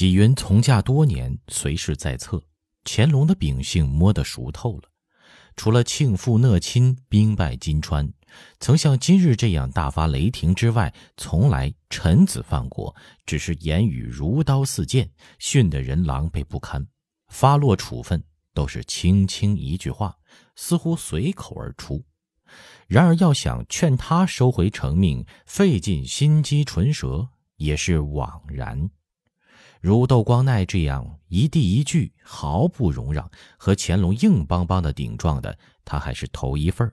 纪云从驾多年，随侍在侧，乾隆的秉性摸得熟透了。除了庆父讷亲兵败金川，曾像今日这样大发雷霆之外，从来臣子犯过，只是言语如刀似剑，训得人狼狈不堪。发落处分都是轻轻一句话，似乎随口而出。然而要想劝他收回成命，费尽心机唇舌，也是枉然。如窦光鼐这样一地一句毫不容让，和乾隆硬邦邦的顶撞的，他还是头一份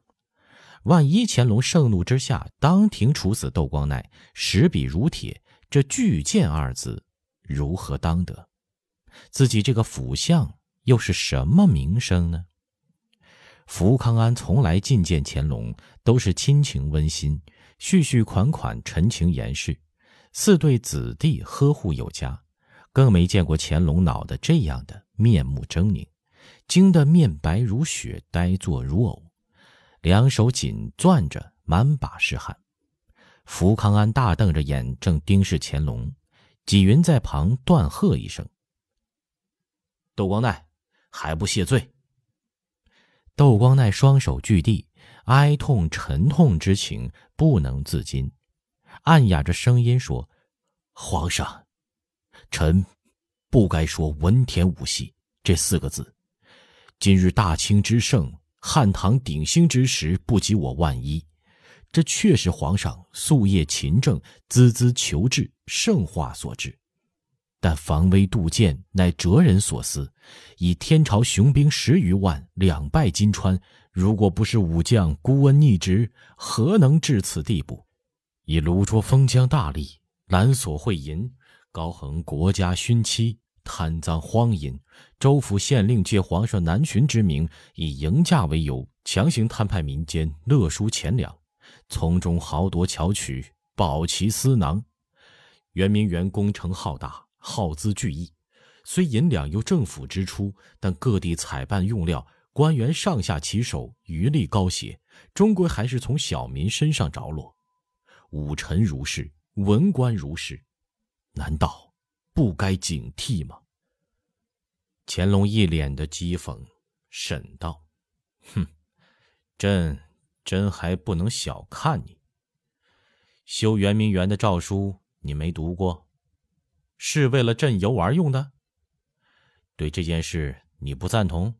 万一乾隆盛怒之下当庭处死窦光鼐，实笔如铁，这巨剑二字如何当得？自己这个辅相又是什么名声呢？福康安从来觐见乾隆，都是亲情温馨，絮絮款款陈情言事，似对子弟呵护有加。更没见过乾隆恼得这样的面目狰狞，惊得面白如雪，呆坐如偶，两手紧攥着，满把是汗。福康安大瞪着眼，正盯视乾隆，纪云在旁断喝一声：“窦光鼐，还不谢罪！”窦光鼐双手据地，哀痛沉痛之情不能自禁，暗哑着声音说：“皇上。”臣不该说“文田武系”这四个字。今日大清之盛，汉唐鼎兴之时，不及我万一。这确是皇上夙夜勤政、孜孜求治、圣化所致。但防微杜渐，乃哲人所思。以天朝雄兵十余万，两败金川，如果不是武将孤恩逆直，何能至此地步？以卢卓封疆大吏，揽索贿银。高横国家勋戚，贪赃荒淫；州府县令借皇上南巡之名，以迎驾为由，强行摊派民间勒赎钱粮，从中豪夺巧取，保其私囊。圆明园工程浩大，耗资巨亿，虽银两由政府支出，但各地采办用料，官员上下其手，余力高协，终归还是从小民身上着落。武臣如是，文官如是。难道不该警惕吗？乾隆一脸的讥讽，沈道：“哼，朕真还不能小看你。修圆明园的诏书你没读过，是为了朕游玩用的。对这件事你不赞同？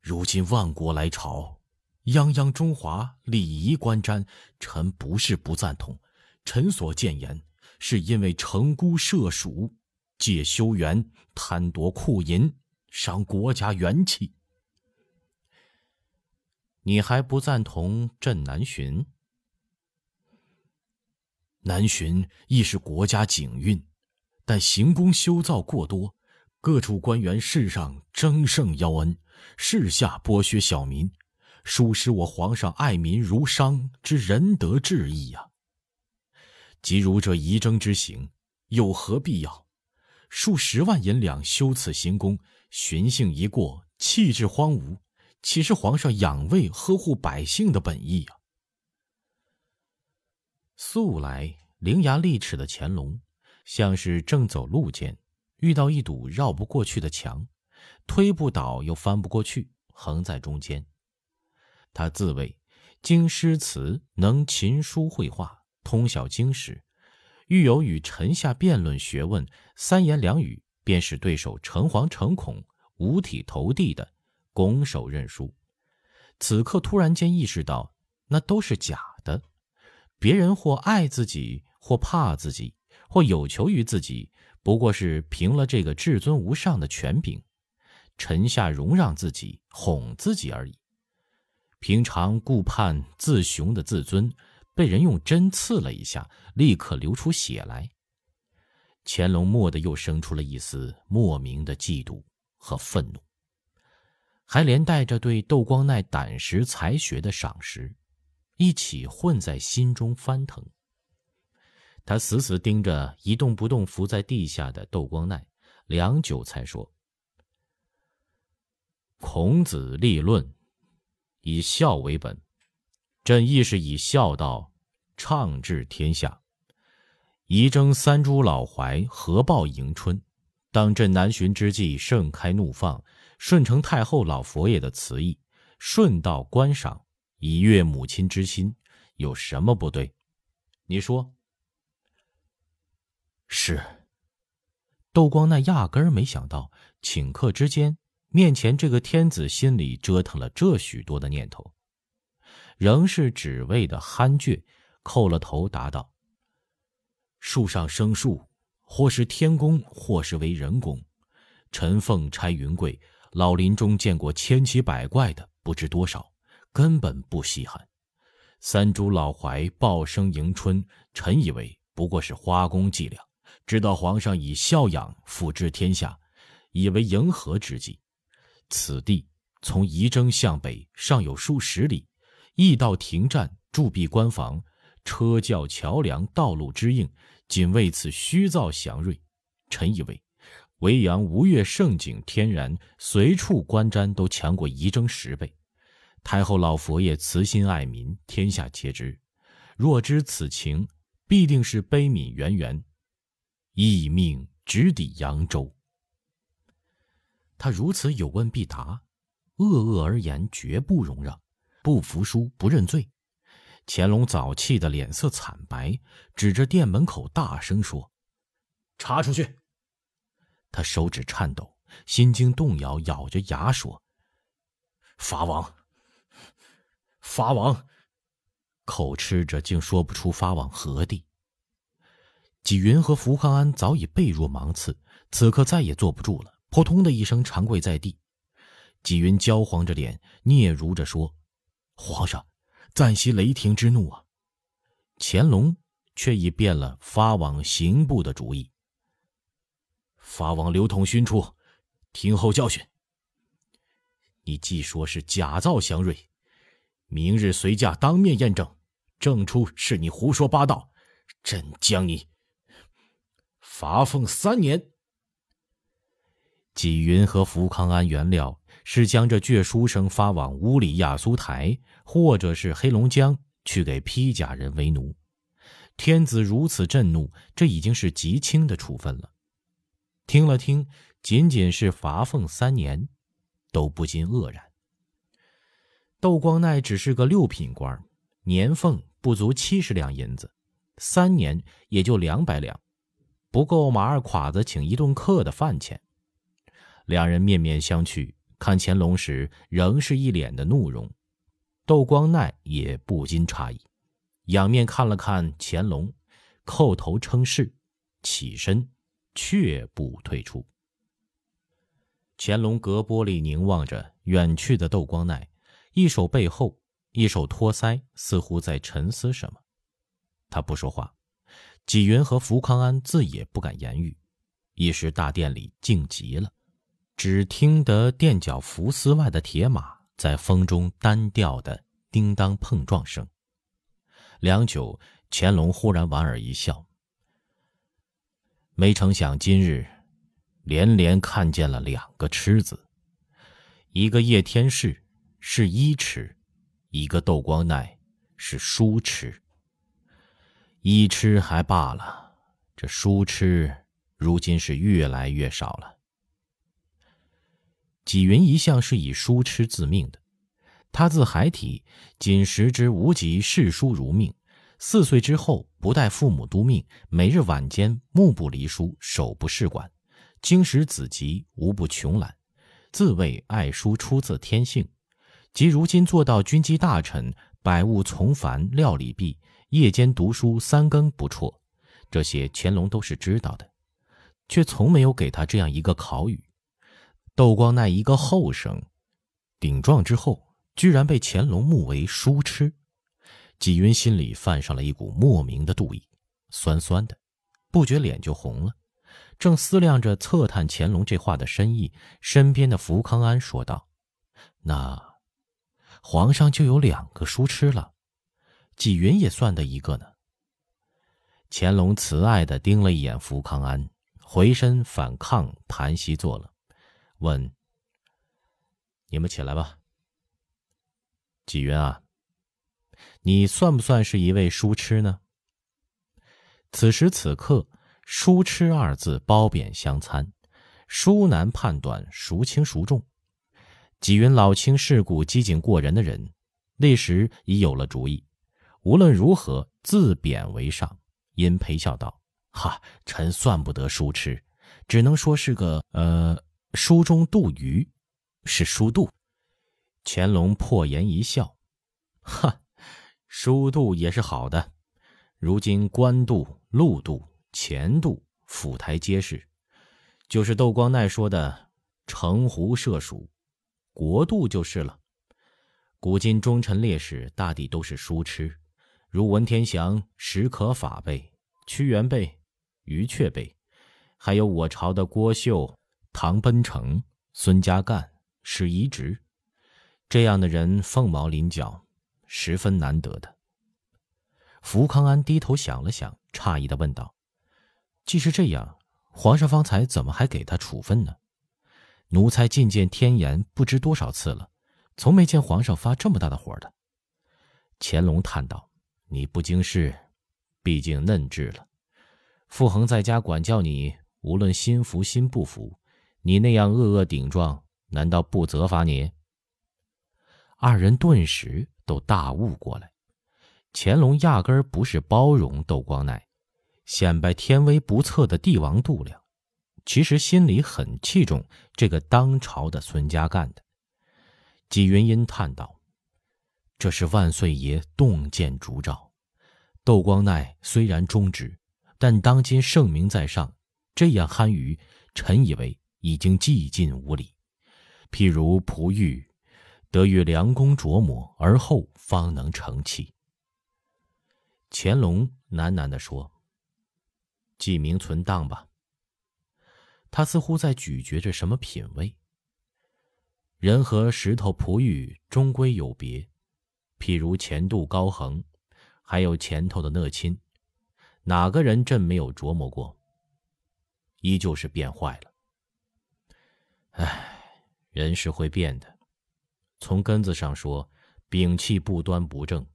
如今万国来朝，泱泱中华，礼仪观瞻，臣不是不赞同。”臣所谏言，是因为城孤社蜀，借修园贪夺库银，伤国家元气。你还不赞同朕南巡？南巡亦是国家景运，但行宫修造过多，各处官员世上争胜邀恩，世下剥削小民，属使我皇上爱民如商之仁德志意呀。即如这仪征之行，有何必要？数十万银两修此行宫，巡幸一过，弃置荒芜，岂是皇上养胃呵护百姓的本意呀？素来伶牙俐齿的乾隆，像是正走路间，遇到一堵绕不过去的墙，推不倒又翻不过去，横在中间。他自谓经诗词，能琴书绘画。通晓经史，遇有与臣下辩论学问，三言两语便使对手诚惶诚恐、五体投地的拱手认输。此刻突然间意识到，那都是假的。别人或爱自己，或怕自己，或有求于自己，不过是凭了这个至尊无上的权柄，臣下容让自己，哄自己而已。平常顾盼自雄的自尊。被人用针刺了一下，立刻流出血来。乾隆蓦地又生出了一丝莫名的嫉妒和愤怒，还连带着对窦光鼐胆识才学的赏识，一起混在心中翻腾。他死死盯着一动不动伏在地下的窦光鼐，良久才说：“孔子立论，以孝为本，朕亦是以孝道。”畅治天下，仪征三株老槐合抱迎春，当朕南巡之际，盛开怒放，顺承太后老佛爷的词意，顺道观赏，以悦母亲之心，有什么不对？你说？是。窦光那压根儿没想到，顷刻之间，面前这个天子心里折腾了这许多的念头，仍是只为的憨倔，叩了头答道。树上生树，或是天公，或是为人工。陈凤拆云柜，老林中见过千奇百怪的不知多少，根本不稀罕。三株老槐报声迎春，臣以为不过是花工伎俩。知道皇上以孝养抚治天下，以为迎合之计。此地从仪征向北尚有数十里，驿道停站，驻壁关防。车轿桥梁道路之应，仅为此虚造祥瑞。臣以为，维扬吴越盛景天然，随处观瞻都强过仪征十倍。太后老佛爷慈心爱民，天下皆知。若知此情，必定是悲悯源源，一命直抵扬州。他如此有问必答，恶恶而言，绝不容让，不服输，不认罪。乾隆早气得脸色惨白，指着店门口大声说：“查出去！”他手指颤抖，心惊动摇，咬着牙说：“法王，法王！”口吃着，竟说不出发往何地。纪云和福康安早已背若芒刺，此刻再也坐不住了，扑通的一声长跪在地。纪云焦黄着脸，嗫嚅着说：“皇上。”暂息雷霆之怒啊！乾隆却已变了发往刑部的主意。发往刘统勋处，听候教训。你既说是假造祥瑞，明日随驾当面验证，证出是你胡说八道，朕将你罚俸三年。纪云和福康安原料。是将这倔书生发往乌里亚苏台，或者是黑龙江，去给披甲人为奴。天子如此震怒，这已经是极轻的处分了。听了听，仅仅是罚俸三年，都不禁愕然。窦光鼐只是个六品官，年俸不足七十两银子，三年也就两百两，不够马二侉子请一顿客的饭钱。两人面面相觑。看乾隆时，仍是一脸的怒容，窦光鼐也不禁诧异，仰面看了看乾隆，叩头称是，起身，却步退出。乾隆隔玻璃凝望着远去的窦光鼐，一手背后，一手托腮，似乎在沉思什么。他不说话，纪云和福康安自也不敢言语，一时大殿里静极了。只听得垫脚浮丝外的铁马在风中单调的叮当碰撞声。良久，乾隆忽然莞尔一笑。没成想今日，连连看见了两个痴子，一个叶天士是医痴，一个窦光鼐是书痴。医痴还罢了，这书痴如今是越来越少了。纪云一向是以书痴自命的，他自孩提仅识之无极，视书如命。四岁之后，不待父母督命，每日晚间目不离书，手不释管，经史子集，无不穷览。自谓爱书出自天性，即如今做到军机大臣，百物从繁，料理毕，夜间读书三更不辍。这些乾隆都是知道的，却从没有给他这样一个考语。窦光鼐一个后生，顶撞之后，居然被乾隆目为书痴，纪云心里泛上了一股莫名的妒意，酸酸的，不觉脸就红了。正思量着测探乾隆这话的深意，身边的福康安说道：“那皇上就有两个书痴了，纪云也算的一个呢。”乾隆慈爱的盯了一眼福康安，回身反抗盘膝坐了。问：“你们起来吧。”纪云啊，你算不算是一位书痴呢？此时此刻，“书痴”二字褒贬相参，书难判断孰轻孰重。纪云老清世故、机警过人的人，那时已有了主意。无论如何，自贬为上。因陪笑道：“哈，臣算不得书痴，只能说是个呃，书中度鱼，是书度。”乾隆破颜一笑：“哈，疏度也是好的。如今官渡、路渡、钱渡、府台皆是，就是窦光鼐说的城湖涉蜀，国度就是了。古今忠臣烈士大抵都是书痴，如文天祥、史可法辈、屈原辈、余阙辈，还有我朝的郭秀、唐奔成、孙家淦、史宜直。”这样的人凤毛麟角，十分难得的。福康安低头想了想，诧异的问道：“既是这样，皇上方才怎么还给他处分呢？奴才觐见天颜不知多少次了，从没见皇上发这么大的火的。”乾隆叹道：“你不经事，毕竟嫩稚了。傅恒在家管教你，无论心服心不服，你那样恶恶顶撞，难道不责罚你？”二人顿时都大悟过来，乾隆压根儿不是包容窦光鼐，显摆天威不测的帝王度量，其实心里很器重这个当朝的孙家干的。纪云音叹道：“这是万岁爷洞见烛照，窦光鼐虽然忠直，但当今圣明在上，这样憨愚，臣以为已经寂尽无理。譬如璞玉。”得与良工琢磨，而后方能成器。乾隆喃喃地说：“记名存档吧。”他似乎在咀嚼着什么品味。人和石头璞玉终归有别，譬如前度高恒，还有前头的讷亲，哪个人朕没有琢磨过？依旧是变坏了。人是会变的。从根子上说，摒气不端不正。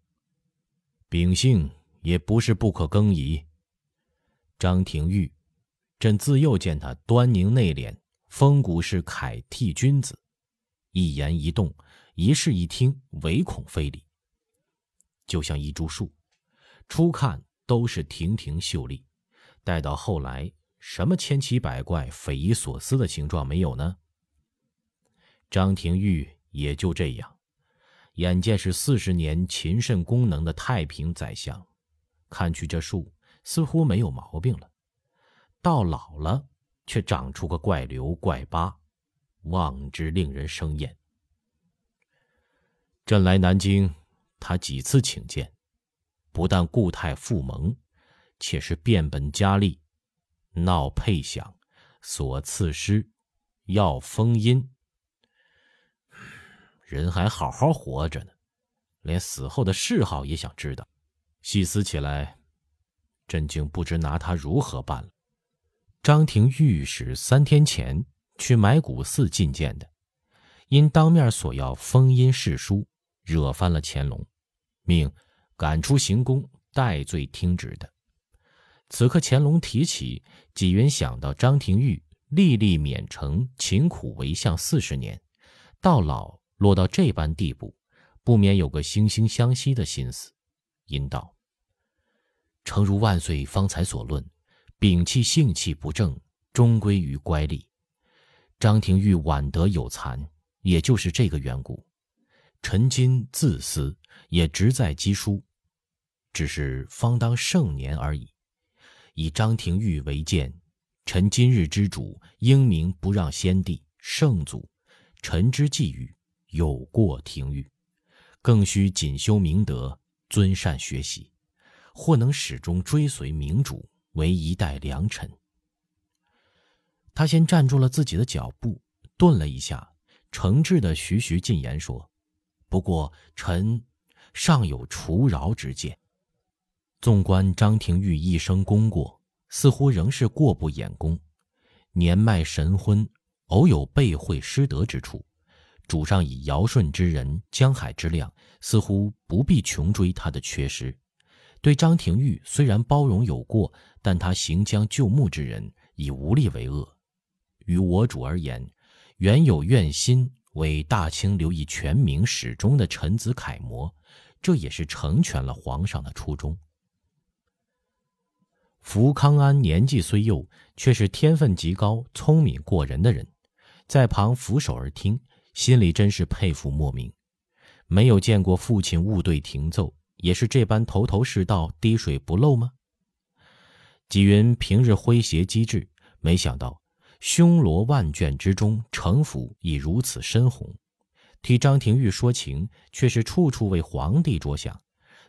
秉性也不是不可更移。张廷玉，朕自幼见他端凝内敛，风骨是楷替君子，一言一动，一事一听，唯恐非礼。就像一株树，初看都是亭亭秀丽，待到后来，什么千奇百怪、匪夷所思的形状没有呢？张廷玉。也就这样，眼见是四十年勤慎功能的太平宰相，看去这树似乎没有毛病了，到老了却长出个怪瘤怪疤，望之令人生厌。朕来南京，他几次请见，不但固态复萌，且是变本加厉，闹配享，所赐诗，要封音。人还好好活着呢，连死后的谥号也想知道。细思起来，朕竟不知拿他如何办了。张廷玉是三天前去埋骨寺觐见的，因当面索要封音誓书，惹翻了乾隆，命赶出行宫，戴罪听旨的。此刻乾隆提起，纪云想到张廷玉历历免成，勤苦为相四十年，到老。落到这般地步，不免有个惺惺相惜的心思，因道：“诚如万岁方才所论，摒弃性气不正，终归于乖戾。张廷玉晚得有残，也就是这个缘故。臣今自私，也直在积书，只是方当盛年而已。以张廷玉为鉴，臣今日之主，英明不让先帝圣祖，臣之际遇。”有过廷玉，更需谨修明德，尊善学习，或能始终追随明主，为一代良臣。他先站住了自己的脚步，顿了一下，诚挚的徐徐进言说：“不过臣尚有除饶之见。纵观张廷玉一生功过，似乎仍是过不掩功，年迈神昏，偶有背会失德之处。”主上以尧舜之人，江海之量，似乎不必穷追他的缺失，对张廷玉虽然包容有过，但他行将就木之人，已无力为恶。于我主而言，原有愿心为大清留以全明始终的臣子楷模，这也是成全了皇上的初衷。福康安年纪虽幼，却是天分极高、聪明过人的人，在旁俯首而听，心里真是佩服莫名。没有见过父亲误对停奏。也是这般头头是道、滴水不漏吗？纪云平日诙谐机智，没想到凶罗万卷之中，城府已如此深红。替张廷玉说情，却是处处为皇帝着想。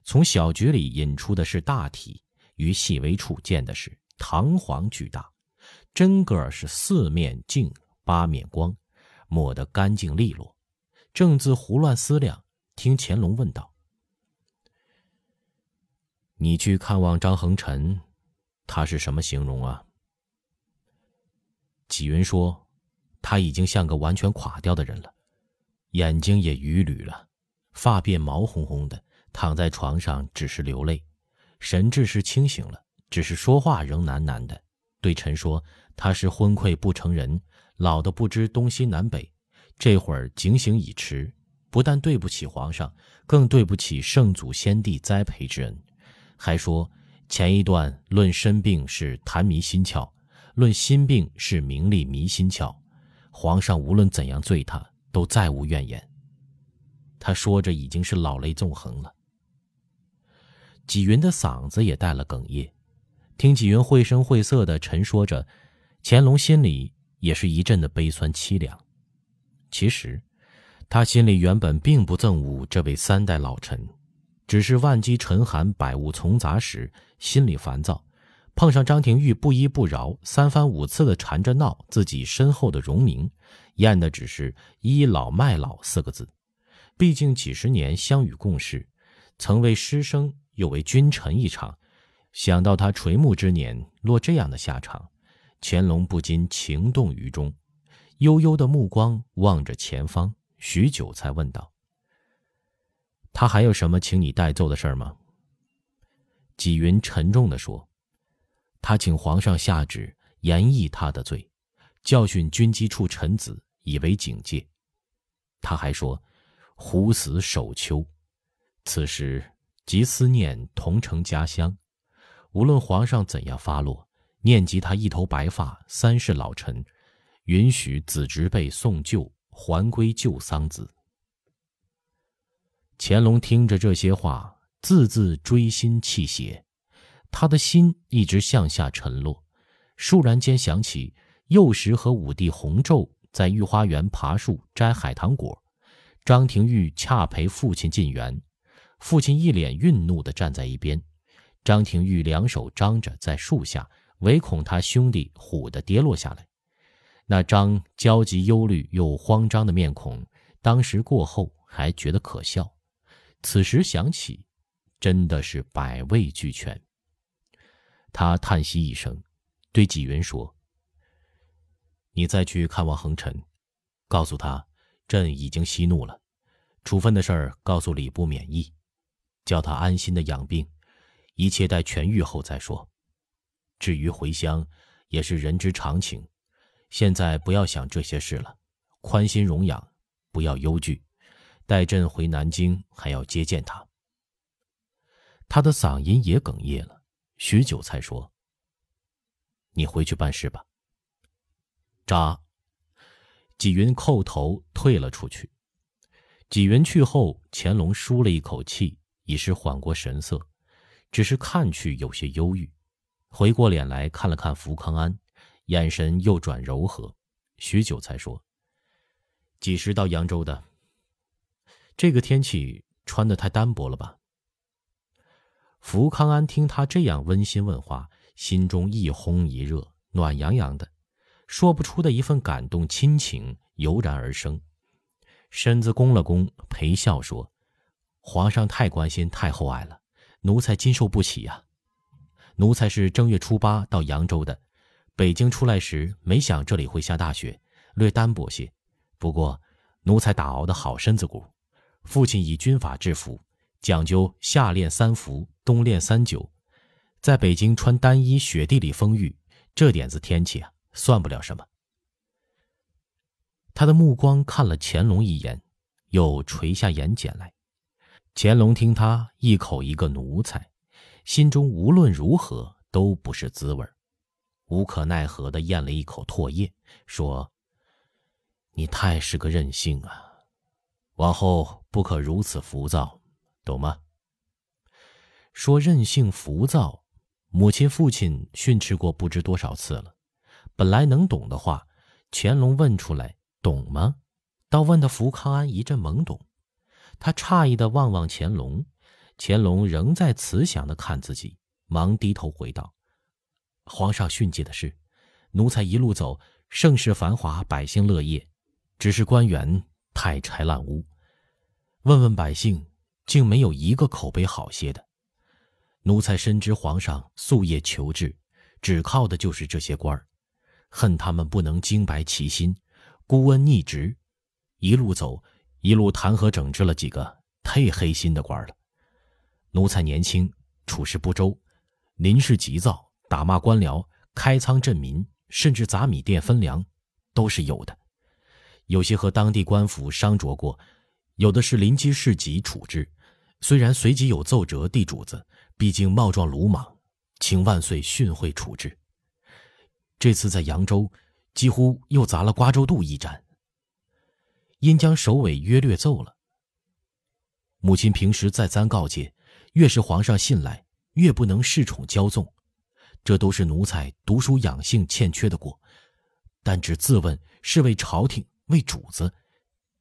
从小局里引出的是大体，于细微处见的是堂皇巨大。真个儿是四面镜，八面光，抹得干净利落。正自胡乱思量，听乾隆问道。你去看望张恒辰，他是什么形容啊？纪云说，他已经像个完全垮掉的人了，眼睛也淤绿了，发辫毛烘烘的，躺在床上只是流泪，神志是清醒了，只是说话仍喃喃的。对臣说他是昏聩不成人，老的不知东西南北，这会儿警醒已迟，不但对不起皇上，更对不起圣祖先帝栽培之恩。还说前一段论身病是痰迷心窍，论心病是名利迷心窍。皇上无论怎样罪他，都再无怨言。他说着已经是老泪纵横了。纪云的嗓子也带了哽咽，听纪云绘声绘色的陈说着，乾隆心里也是一阵的悲酸凄凉。其实，他心里原本并不憎恶这位三代老臣。只是万机沉寒，百物丛杂时，心里烦躁，碰上张廷玉不依不饶，三番五次的缠着闹自己身后的荣名，验的只是倚老卖老四个字。毕竟几十年相与共事，曾为师生，又为君臣一场，想到他垂暮之年落这样的下场，乾隆不禁情动于中，悠悠的目光望着前方，许久才问道。他还有什么请你代奏的事儿吗？纪云沉重地说：“他请皇上下旨严议他的罪，教训军机处臣子，以为警戒。他还说，虎死首丘，此时即思念同城家乡。无论皇上怎样发落，念及他一头白发，三世老臣，允许子侄辈送旧，还归旧桑梓。”乾隆听着这些话，字字锥心泣血，他的心一直向下沉落。倏然间想起幼时和五弟弘昼在御花园爬树摘海棠果，张廷玉恰陪父亲进园，父亲一脸愠怒地站在一边，张廷玉两手张着在树下，唯恐他兄弟唬得跌落下来。那张焦急忧虑又慌张的面孔，当时过后还觉得可笑。此时想起，真的是百味俱全。他叹息一声，对纪云说：“你再去看望恒辰，告诉他，朕已经息怒了，处分的事儿告诉礼部免议，叫他安心的养病，一切待痊愈后再说。至于回乡，也是人之常情，现在不要想这些事了，宽心容养，不要忧惧。”待朕回南京，还要接见他。他的嗓音也哽咽了，许久才说：“你回去办事吧。”扎，纪云叩头退了出去。纪云去后，乾隆舒了一口气，已是缓过神色，只是看去有些忧郁，回过脸来看了看福康安，眼神又转柔和，许久才说：“几时到扬州的？”这个天气穿的太单薄了吧？福康安听他这样温馨问话，心中一烘一热，暖洋洋的，说不出的一份感动亲情油然而生，身子弓了弓，陪笑说：“皇上太关心，太厚爱了，奴才经受不起呀。奴才是正月初八到扬州的，北京出来时没想这里会下大雪，略单薄些。不过，奴才打熬的好身子骨。”父亲以军法制服，讲究夏练三伏，冬练三九，在北京穿单衣，雪地里风雨，这点子天气啊，算不了什么。他的目光看了乾隆一眼，又垂下眼睑来。乾隆听他一口一个奴才，心中无论如何都不是滋味无可奈何的咽了一口唾液，说：“你太是个任性啊，往后不可如此浮躁。”懂吗？说任性浮躁，母亲父亲训斥过不知多少次了。本来能懂的话，乾隆问出来，懂吗？倒问的福康安一阵懵懂。他诧异的望望乾隆，乾隆仍在慈祥的看自己，忙低头回道：“皇上训诫的是，奴才一路走，盛世繁华，百姓乐业，只是官员太拆烂屋。问问百姓。”竟没有一个口碑好些的。奴才深知皇上夙夜求治，只靠的就是这些官儿，恨他们不能精白其心，孤恩逆职，一路走，一路弹劾整治了几个忒黑心的官了。奴才年轻，处事不周，临事急躁，打骂官僚，开仓赈民，甚至砸米店分粮，都是有的。有些和当地官府商酌过，有的是临机事急处置。虽然随即有奏折地主子，毕竟冒撞鲁莽，请万岁训会处置。这次在扬州，几乎又砸了瓜州渡一战。因将首尾约略奏了。母亲平时再三告诫，越是皇上信赖，越不能恃宠骄纵，这都是奴才读书养性欠缺的过。但只自问是为朝廷为主子，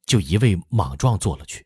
就一味莽撞做了去。